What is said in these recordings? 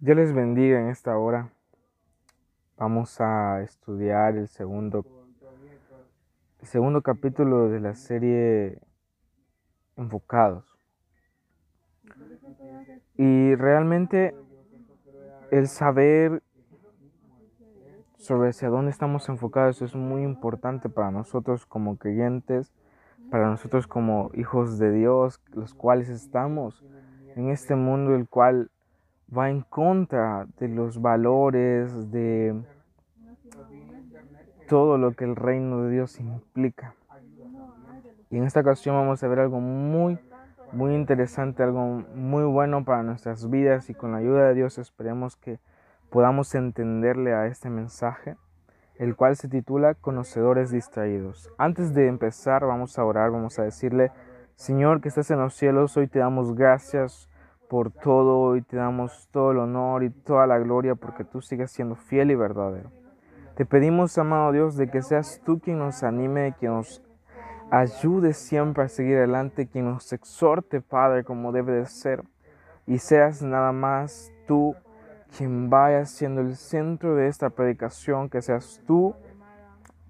Dios les bendiga en esta hora. Vamos a estudiar el segundo, segundo capítulo de la serie Enfocados. Y realmente el saber sobre hacia dónde estamos enfocados es muy importante para nosotros como creyentes, para nosotros como hijos de Dios, los cuales estamos en este mundo el cual va en contra de los valores, de todo lo que el reino de Dios implica. Y en esta ocasión vamos a ver algo muy, muy interesante, algo muy bueno para nuestras vidas y con la ayuda de Dios esperemos que podamos entenderle a este mensaje, el cual se titula Conocedores distraídos. Antes de empezar vamos a orar, vamos a decirle, Señor que estás en los cielos, hoy te damos gracias por todo y te damos todo el honor y toda la gloria porque tú sigues siendo fiel y verdadero. Te pedimos, amado Dios, de que seas tú quien nos anime, quien nos ayude siempre a seguir adelante, quien nos exhorte, Padre, como debe de ser. Y seas nada más tú quien vaya siendo el centro de esta predicación, que seas tú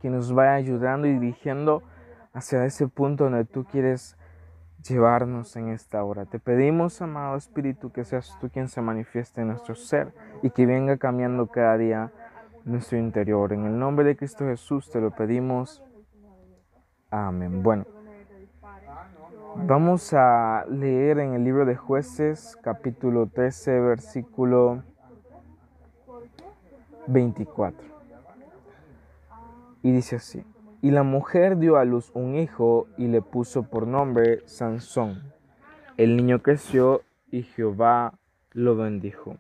quien nos vaya ayudando y dirigiendo hacia ese punto donde tú quieres llevarnos en esta hora. Te pedimos, amado Espíritu, que seas tú quien se manifieste en nuestro ser y que venga cambiando cada día nuestro interior. En el nombre de Cristo Jesús te lo pedimos. Amén. Bueno, vamos a leer en el libro de jueces capítulo 13 versículo 24. Y dice así. Y la mujer dio a luz un hijo y le puso por nombre Sansón. El niño creció y Jehová lo bendijo.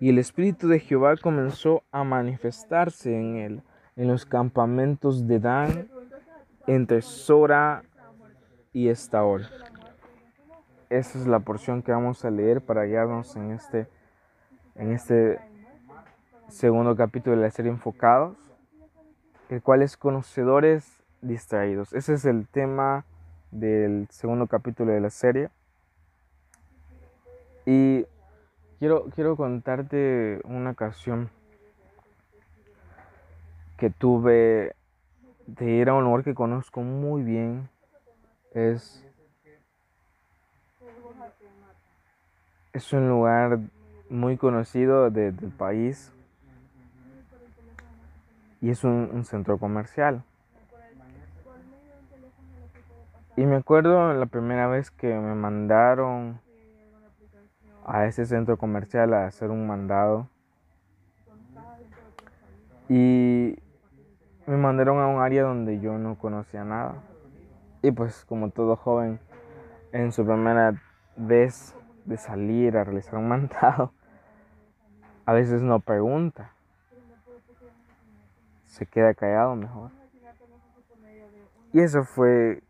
Y el espíritu de Jehová comenzó a manifestarse en él, en los campamentos de Dan, entre Sora y Estaol. Esa es la porción que vamos a leer para guiarnos en este, en este segundo capítulo de la serie Enfocados el cual es conocedores distraídos. Ese es el tema del segundo capítulo de la serie. Y quiero, quiero contarte una ocasión que tuve de ir a un lugar que conozco muy bien. Es, es un lugar muy conocido del país y es un, centro comercial. Y me acuerdo la primera vez que me mandaron a ese centro comercial a hacer un mandado. Y me mandaron a un área donde yo no conocía nada. Y pues como todo joven, en su primera vez de salir a realizar un mandado, a veces no pregunta se queda callado mejor. Y eso fue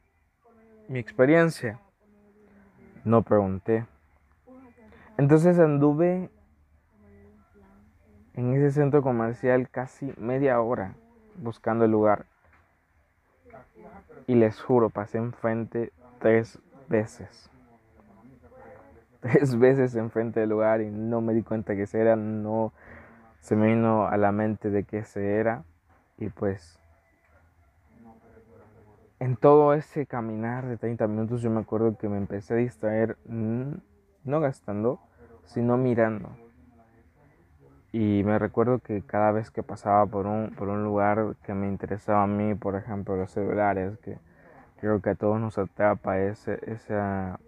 mi experiencia. No pregunté. Entonces anduve en ese centro comercial casi media hora buscando el lugar. Y les juro, pasé enfrente tres veces. Tres veces enfrente del lugar y no me di cuenta que ese era, no se me vino a la mente de que ese era. Y pues en todo ese caminar de 30 minutos yo me acuerdo que me empecé a distraer, mm, no gastando, sino mirando. Y me recuerdo que cada vez que pasaba por un, por un lugar que me interesaba a mí, por ejemplo los celulares, que creo que a todos nos atrapa ese, esa,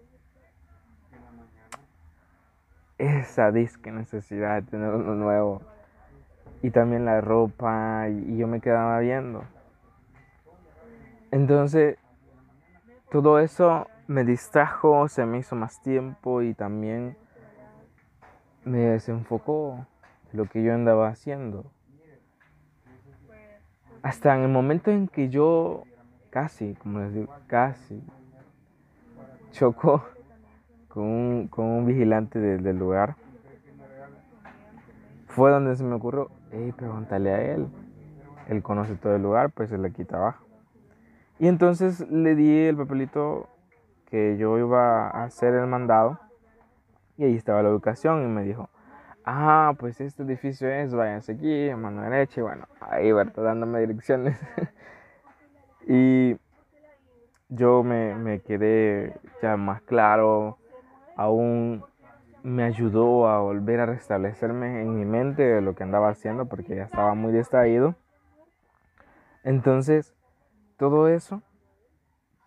esa disque necesidad de tener uno nuevo y también la ropa y, yo me quedaba viendo. Entonces, todo eso me distrajo, se me hizo más tiempo y también me desenfocó lo que yo andaba haciendo. Hasta en el momento en que yo casi, como les digo, casi chocó con un, con un vigilante del lugar, fue donde se me ocurrió, hey, pregúntale a él. Él conoce todo el lugar, pues se le quita abajo. Y entonces le di el papelito que yo iba a hacer el mandado. Y ahí estaba la ubicación y me dijo, ah, pues este edificio es, váyanse aquí, a mano derecha, y bueno, ahí, ¿verdad? Dándome direcciones. y yo me, me quedé ya más claro, aún me ayudó a volver a restablecerme en mi mente de lo que andaba haciendo porque ya estaba muy distraído. Entonces, todo eso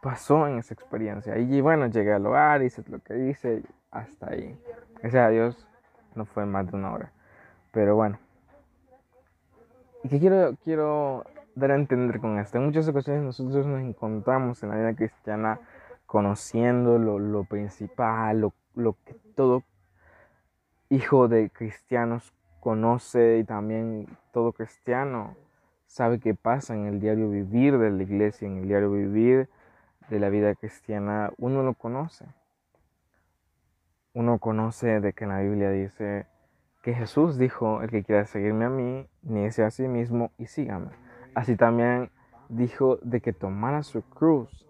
pasó en esa experiencia. Y bueno, llegué al hogar, hice lo que hice, hasta ahí. Gracias a Dios, no fue más de una hora. Pero bueno. ¿Y qué quiero, quiero dar a entender con esto? En muchas ocasiones nosotros nos encontramos en la vida cristiana conociendo lo, lo principal, lo, lo que todo hijo de cristianos conoce y también todo cristiano sabe qué pasa en el diario vivir de la iglesia, en el diario vivir de la vida cristiana, uno lo conoce. Uno conoce de que en la Biblia dice que Jesús dijo, el que quiera seguirme a mí, niece a sí mismo y sígame. Así también dijo de que tomara su cruz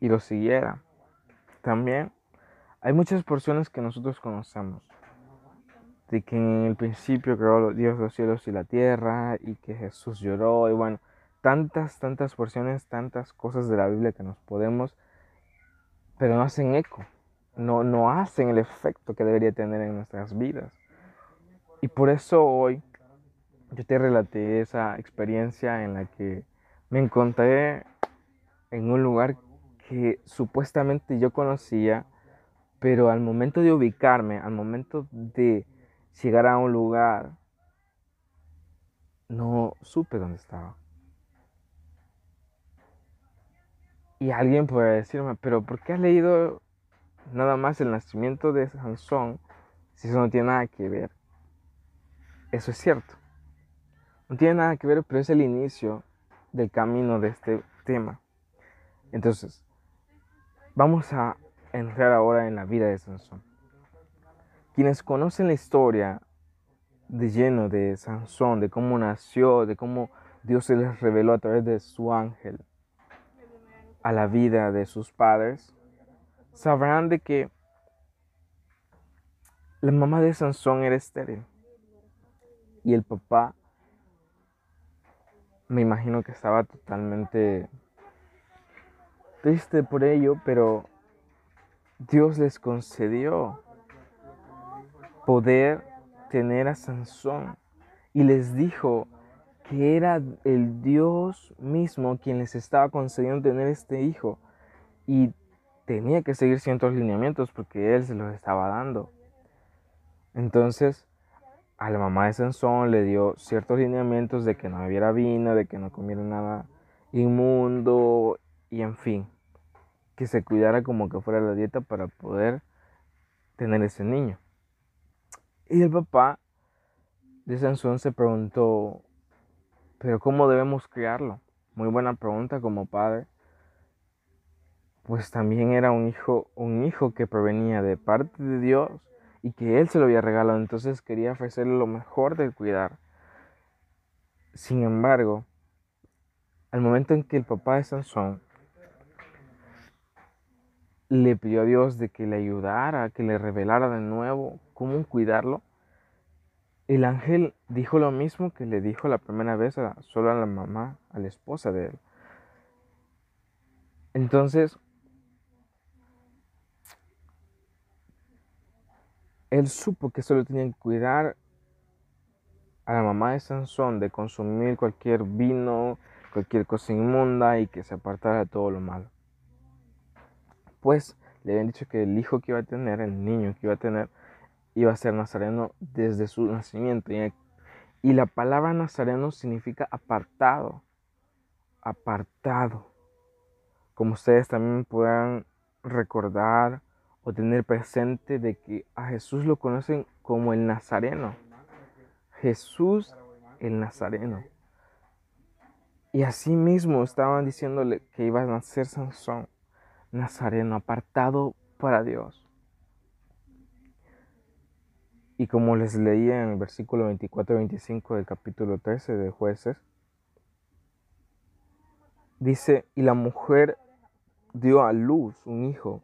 y lo siguiera. También hay muchas porciones que nosotros conocemos de que en el principio creó Dios los cielos y la tierra y que Jesús lloró y bueno, tantas, tantas porciones, tantas cosas de la Biblia que nos podemos, pero no hacen eco, no, no hacen el efecto que debería tener en nuestras vidas. Y por eso hoy yo te relaté esa experiencia en la que me encontré en un lugar que supuestamente yo conocía, pero al momento de ubicarme, al momento de llegar a un lugar, no supe dónde estaba. Y alguien puede decirme, pero ¿por qué has leído nada más el nacimiento de Sansón si eso no tiene nada que ver? Eso es cierto. No tiene nada que ver, pero es el inicio del camino de este tema. Entonces, vamos a entrar ahora en la vida de Sansón. Quienes conocen la historia de lleno de Sansón, de cómo nació, de cómo Dios se les reveló a través de su ángel a la vida de sus padres, sabrán de que la mamá de Sansón era estéril. Y el papá me imagino que estaba totalmente triste por ello, pero Dios les concedió poder tener a Sansón. Y les dijo que era el Dios mismo quien les estaba concediendo tener este hijo. Y tenía que seguir ciertos lineamientos porque él se los estaba dando. Entonces, a la mamá de Sansón le dio ciertos lineamientos de que no bebiera vino, de que no comiera nada inmundo y en fin, que se cuidara como que fuera la dieta para poder tener ese niño. Y el papá de Sansón se preguntó, pero ¿cómo debemos criarlo? Muy buena pregunta como padre. Pues también era un hijo, un hijo que provenía de parte de Dios y que él se lo había regalado, entonces quería ofrecerle lo mejor de cuidar. Sin embargo, al momento en que el papá de Sansón le pidió a Dios de que le ayudara, que le revelara de nuevo cuidarlo, el ángel dijo lo mismo que le dijo la primera vez solo a la mamá, a la esposa de él. Entonces, él supo que solo tenía que cuidar. A la mamá de Sansón de consumir cualquier vino, cualquier cosa inmunda y que se apartara de todo lo malo. Pues le habían dicho que el hijo que iba a tener, el niño que iba a tener, iba a ser nazareno desde su nacimiento. Y la palabra nazareno significa apartado, apartado. Como ustedes también puedan recordar o tener presente de que a Jesús lo conocen como el nazareno. Jesús el nazareno. Y así mismo estaban diciéndole que iba a nacer Sansón. Nazareno, apartado para Dios. Y como les leía en el versículo 24 y 25 del capítulo 13 de jueces, dice, y la mujer dio a luz un hijo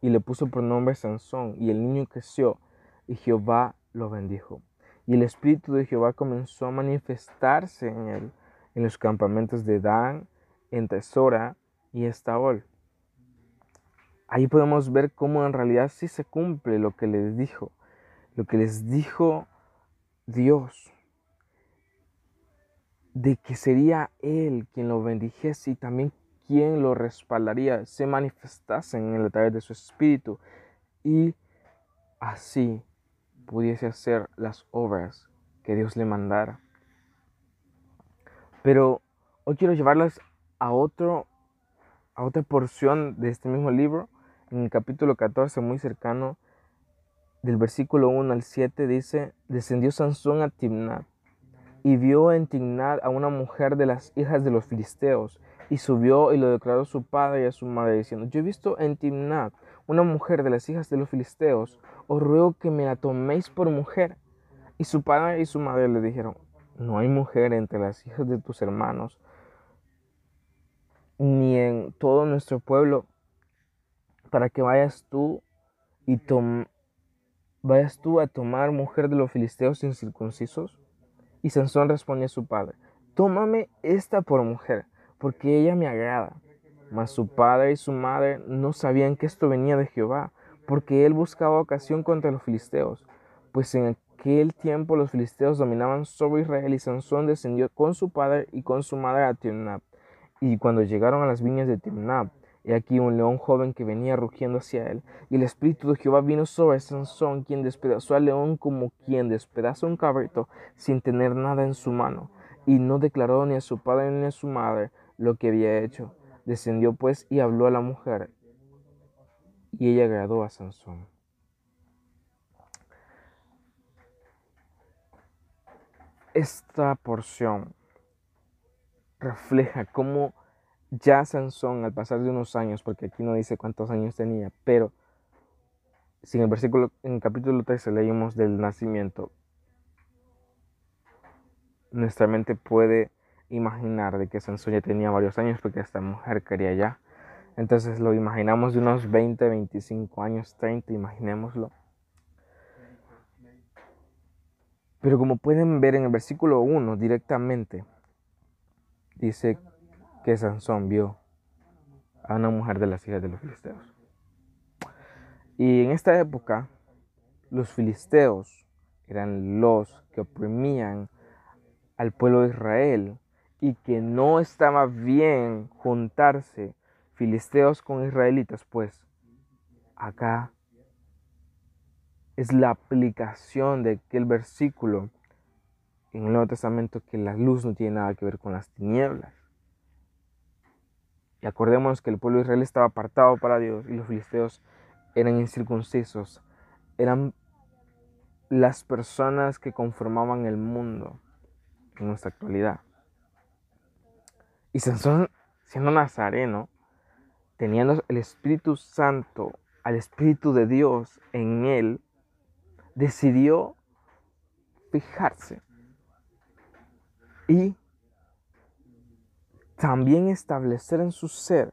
y le puso por nombre Sansón, y el niño creció, y Jehová lo bendijo. Y el Espíritu de Jehová comenzó a manifestarse en él, en los campamentos de Dan, en Tesora y Estaol. Ahí podemos ver cómo en realidad sí se cumple lo que les dijo, lo que les dijo Dios, de que sería Él quien lo bendijese y también quien lo respaldaría, se manifestase en el través de su espíritu y así pudiese hacer las obras que Dios le mandara. Pero hoy quiero llevarlas a otro a otra porción de este mismo libro, en el capítulo 14, muy cercano, del versículo 1 al 7, dice, descendió Sansón a Timnat y vio en Timnat a una mujer de las hijas de los filisteos, y subió y lo declaró a su padre y a su madre, diciendo, yo he visto en Timnat una mujer de las hijas de los filisteos, os ruego que me la toméis por mujer. Y su padre y su madre le dijeron, no hay mujer entre las hijas de tus hermanos, ni en todo nuestro pueblo, para que vayas tú y vayas tú a tomar mujer de los filisteos incircuncisos. Y Sansón respondió a su padre, tómame esta por mujer, porque ella me agrada. Mas su padre y su madre no sabían que esto venía de Jehová, porque él buscaba ocasión contra los filisteos, pues en aquel tiempo los filisteos dominaban sobre Israel y Sansón descendió con su padre y con su madre a Timnat. Y cuando llegaron a las viñas de Timnab, he aquí un león joven que venía rugiendo hacia él, y el espíritu de Jehová vino sobre Sansón, quien despedazó al león como quien despedaza un cabrito sin tener nada en su mano, y no declaró ni a su padre ni a su madre lo que había hecho. Descendió pues y habló a la mujer, y ella agradó a Sansón. Esta porción refleja cómo ya Sansón, al pasar de unos años, porque aquí no dice cuántos años tenía, pero si en el versículo, en el capítulo 13 leímos del nacimiento, nuestra mente puede imaginar de que Sansón ya tenía varios años porque esta mujer quería ya. Entonces lo imaginamos de unos 20, 25 años, 30, imaginémoslo. Pero como pueden ver en el versículo 1 directamente, dice que Sansón vio a una mujer de las hijas de los filisteos. Y en esta época, los filisteos eran los que oprimían al pueblo de Israel y que no estaba bien juntarse filisteos con israelitas, pues acá es la aplicación de aquel versículo en el Nuevo Testamento que la luz no tiene nada que ver con las tinieblas. Y acordémonos que el pueblo Israel estaba apartado para Dios y los filisteos eran incircuncisos, eran las personas que conformaban el mundo en nuestra actualidad. Y Sansón, siendo nazareno, teniendo el Espíritu Santo, al Espíritu de Dios en él, decidió fijarse y también establecer en su ser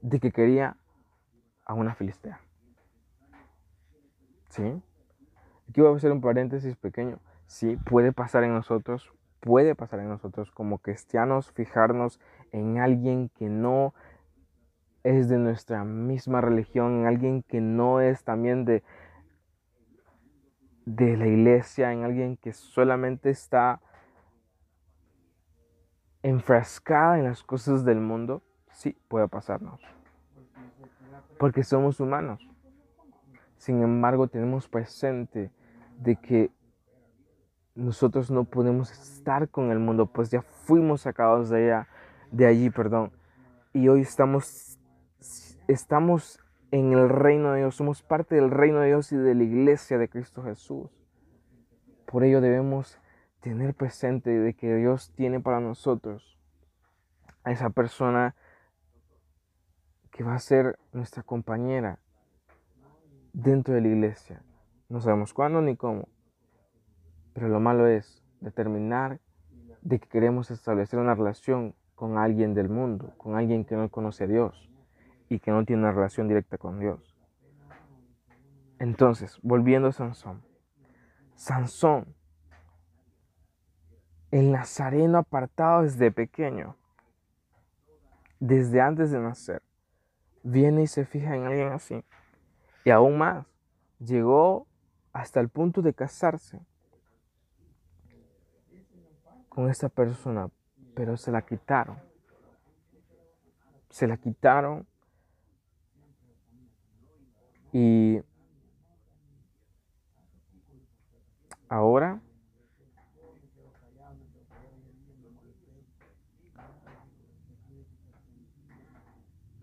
de que quería a una filistea. ¿Sí? Aquí voy a hacer un paréntesis pequeño. Sí, puede pasar en nosotros, puede pasar en nosotros como cristianos fijarnos en alguien que no es de nuestra misma religión, en alguien que no es también de, de la iglesia, en alguien que solamente está enfrascada en las cosas del mundo, sí puede pasarnos. Porque somos humanos. Sin embargo, tenemos presente de que nosotros no podemos estar con el mundo, pues ya fuimos sacados de, allá, de allí, perdón. Y hoy estamos, estamos en el reino de Dios, somos parte del reino de Dios y de la iglesia de Cristo Jesús. Por ello debemos tener presente de que Dios tiene para nosotros a esa persona que va a ser nuestra compañera dentro de la iglesia. No sabemos cuándo ni cómo, pero lo malo es determinar de que queremos establecer una relación con alguien del mundo, con alguien que no conoce a Dios y que no tiene una relación directa con Dios. Entonces, volviendo a Sansón, Sansón, el nazareno apartado desde pequeño, desde antes de nacer, viene y se fija en alguien así. Y aún más, llegó hasta el punto de casarse con esta persona, pero se la quitaron. Se la quitaron y ahora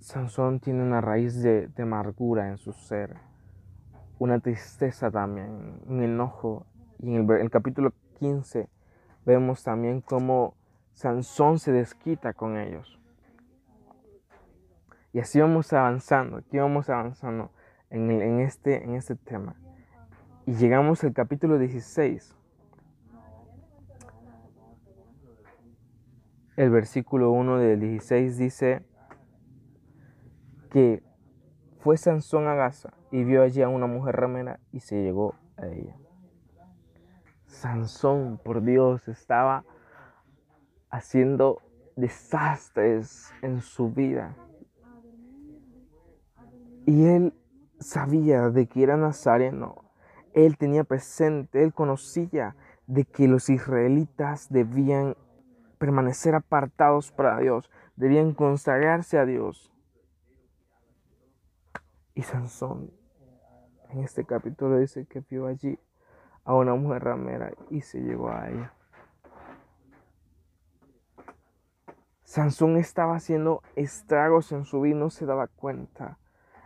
Sansón tiene una raíz de, amargura en su ser, una tristeza también, un enojo. Y en el, capítulo 15 vemos también cómo Sansón se desquita con ellos. Y así vamos avanzando, aquí vamos avanzando en, este, en este tema. Y llegamos al capítulo 16. El versículo 1 del 16 dice, que fue Sansón a Gaza y vio allí a una mujer ramera y se llegó a ella. Sansón, por Dios, estaba haciendo desastres en su vida. Y él sabía de que era nazareno. Él tenía presente, él conocía de que los israelitas debían permanecer apartados para Dios, debían consagrarse a Dios. Y Sansón en este capítulo dice que vio allí a una mujer ramera y se llegó a ella. Sansón estaba haciendo estragos en su vida, no se daba cuenta.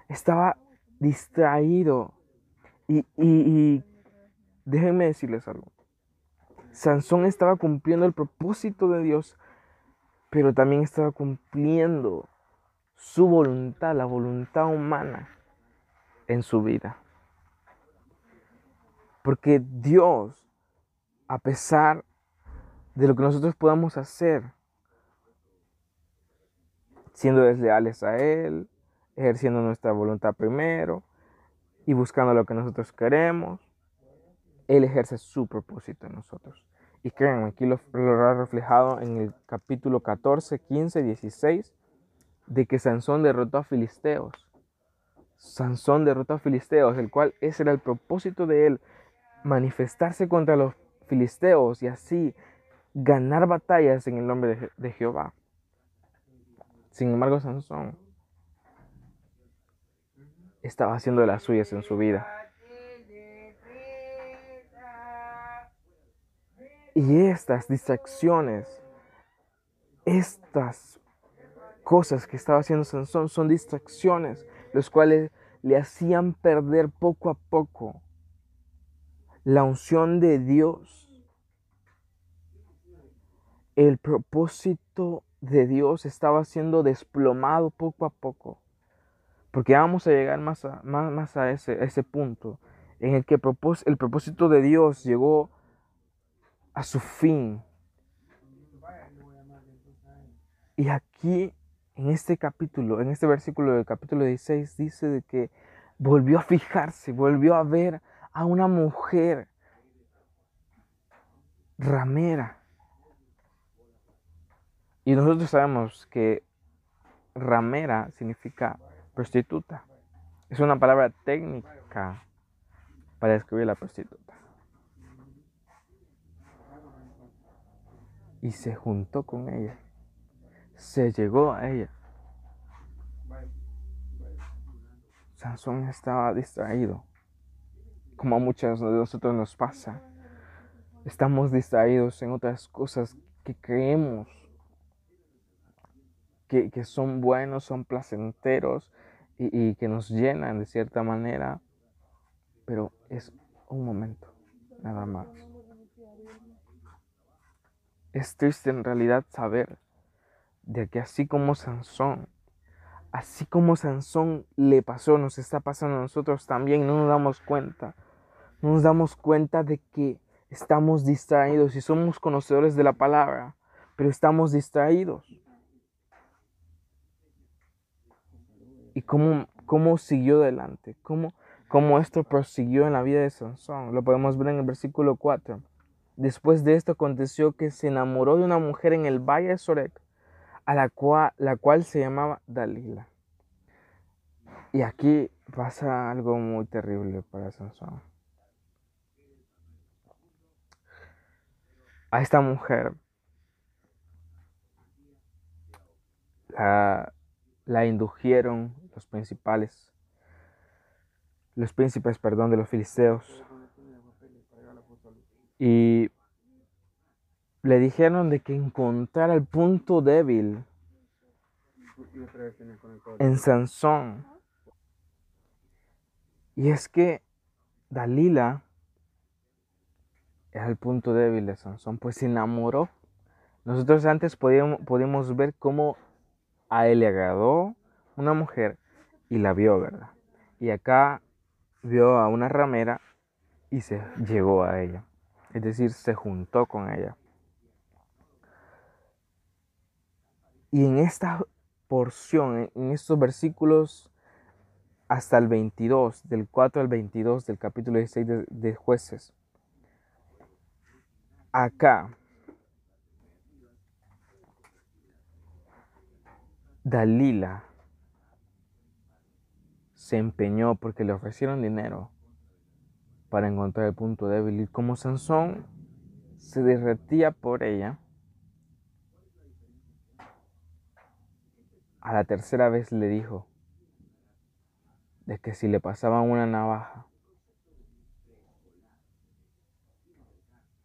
Estaba distraído. Y, y déjenme decirles algo. Sansón estaba cumpliendo el propósito de Dios, pero también estaba cumpliendo su voluntad, la voluntad humana en su vida. Porque Dios, a pesar de lo que nosotros podamos hacer, siendo desleales a Él, ejerciendo nuestra voluntad primero y buscando lo que nosotros queremos, Él ejerce su propósito en nosotros. Y créanme, aquí lo, lo ha reflejado en el capítulo 14, 15, 16, de que Sansón derrotó a Filisteos Sansón derrotó a filisteos, el cual ese era el propósito de él, manifestarse contra los filisteos y así ganar batallas en el nombre de, Jehová. Sin embargo, Sansón estaba haciendo las suyas en su vida. Y estas distracciones, estas cosas que estaba haciendo Sansón son distracciones los cuales le hacían perder poco a poco la unción de Dios. El propósito de Dios estaba siendo desplomado poco a poco. Porque vamos a llegar más a, más, a, ese, ese, punto en el que el propósito de Dios llegó a su fin. Y aquí en este capítulo, en este versículo del capítulo 16, dice de que volvió a fijarse, volvió a ver a una mujer ramera. Y nosotros sabemos que ramera significa prostituta. Es una palabra técnica para describir la prostituta. Y se juntó con ella se llegó a ella. Sansón estaba distraído, como a muchos de nosotros nos pasa. Estamos distraídos en otras cosas que creemos que, son buenos, son placenteros y, y que nos llenan de cierta manera, pero es un momento, nada más. Es triste en realidad saber de que así como Sansón, así como Sansón le pasó, nos está pasando a nosotros también, no nos damos cuenta. No nos damos cuenta de que estamos distraídos y somos conocedores de la palabra, pero estamos distraídos. ¿Y cómo, cómo siguió adelante? ¿Cómo cómo esto prosiguió en la vida de Sansón. Lo podemos ver en el versículo 4. Después de esto aconteció que se enamoró de una mujer en el valle de Sorek, a la cual, la cual se llamaba Dalila. Y aquí pasa algo muy terrible para Sansón. A esta mujer la, la indujeron los principales los príncipes, perdón, de los filisteos. Y le dijeron de que encontrara el punto débil en Sansón. Y es que Dalila era el punto débil de Sansón, pues se enamoró. Nosotros antes podíamos, podíamos ver cómo a él le agradó una mujer y la vio, ¿verdad? Y acá vio a una ramera y se llegó a ella. Es decir, se juntó con ella. Y en esta porción, en estos versículos hasta el 22, del 4 al 22 del capítulo 16 de, de jueces, acá Dalila se empeñó porque le ofrecieron dinero para encontrar el punto débil. Y como Sansón se derretía por ella, a la tercera vez le dijo de que si le pasaban una navaja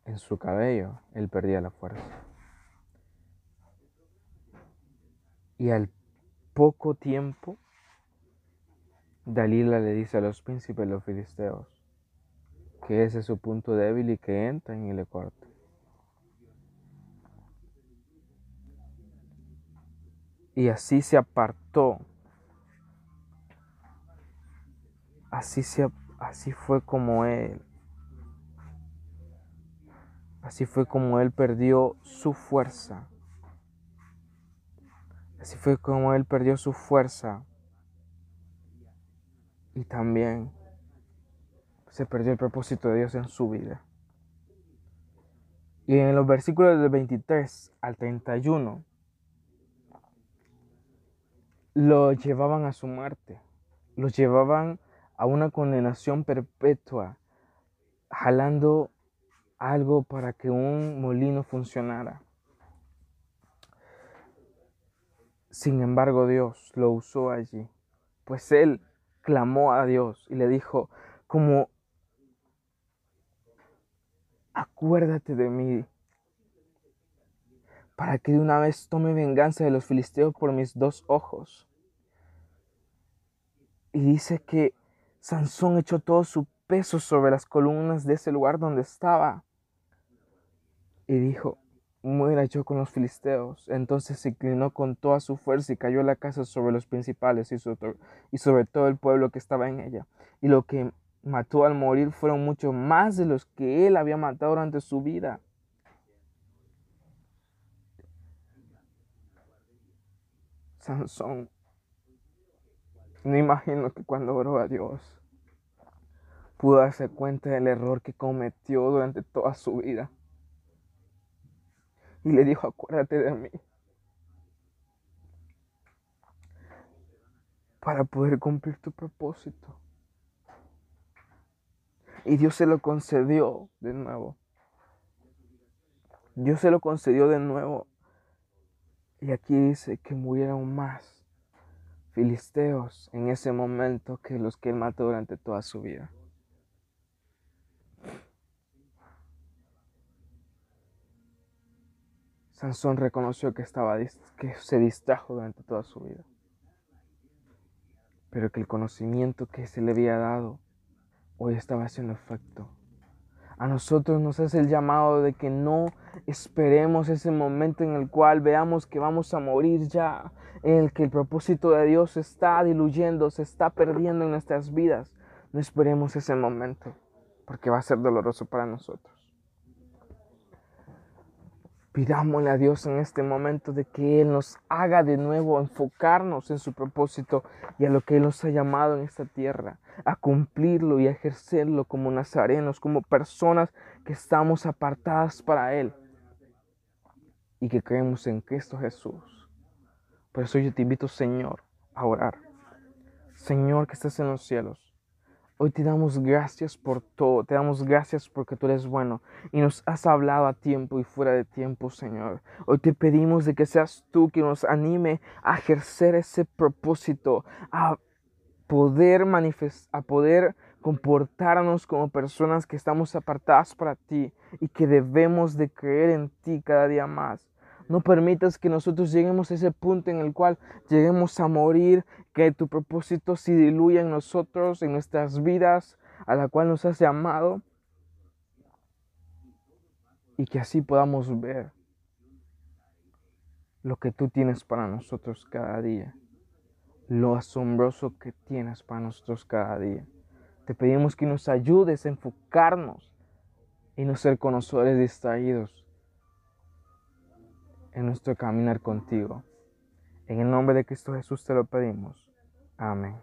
en su cabello, él perdía la fuerza. Y al poco tiempo Dalila le dice a los príncipes los filisteos que ese es su punto débil y que entren y le corten. Y así se apartó. Así, se, así fue como él. Así fue como él perdió su fuerza. Así fue como él perdió su fuerza y también se perdió el propósito de Dios en su vida. Y en los versículos del 23 al 31 lo llevaban a su muerte, lo llevaban a una condenación perpetua, jalando algo para que un molino funcionara. Sin embargo, Dios lo usó allí, pues Él clamó a Dios y le dijo, como, acuérdate de mí, para que de una vez tome venganza de los filisteos por mis dos ojos. Y dice que Sansón echó todo su peso sobre las columnas de ese lugar donde estaba. Y dijo, muera yo con los filisteos. Entonces se inclinó con toda su fuerza y cayó la casa sobre los principales y sobre, y sobre todo el pueblo que estaba en ella. Y lo que mató al morir fueron mucho más de los que él había matado durante su vida. Sansón, no imagino que cuando oró a Dios pudo darse cuenta del error que cometió durante toda su vida y le dijo, acuérdate de mí. Para poder cumplir tu propósito. Y Dios se lo concedió de nuevo. Dios se lo concedió de nuevo. Y aquí dice que murieron más filisteos en ese momento que los que él mató durante toda su vida. Sansón reconoció que, estaba, que se distrajo durante toda su vida, pero que el conocimiento que se le había dado hoy estaba haciendo efecto. A nosotros nos hace el llamado de que no esperemos ese momento en el cual veamos que vamos a morir ya, en el que el propósito de Dios se está diluyendo, se está perdiendo en nuestras vidas. No esperemos ese momento, porque va a ser doloroso para nosotros. Pidámosle a Dios en este momento de que Él nos haga de nuevo enfocarnos en su propósito y a lo que Él nos ha llamado en esta tierra, a cumplirlo y a ejercerlo como nazarenos, como personas que estamos apartadas para Él y que creemos en Cristo Jesús. Por eso yo te invito, Señor, a orar. Señor que estás en los cielos. Hoy te damos gracias por todo, te damos gracias porque tú eres bueno y nos has hablado a tiempo y fuera de tiempo, Señor. Hoy te pedimos de que seas tú quien nos anime a ejercer ese propósito, a poder manifestar, a poder comportarnos como personas que estamos apartadas para ti y que debemos de creer en ti cada día más. No permitas que nosotros lleguemos a ese punto en el cual lleguemos a morir, que tu propósito se diluya en nosotros, en nuestras vidas, a la cual nos has llamado, y que así podamos ver lo que tú tienes para nosotros cada día, lo asombroso que tienes para nosotros cada día. Te pedimos que nos ayudes a enfocarnos y no ser conocedores distraídos en nuestro caminar contigo. En el nombre de Cristo Jesús te lo pedimos. Amén.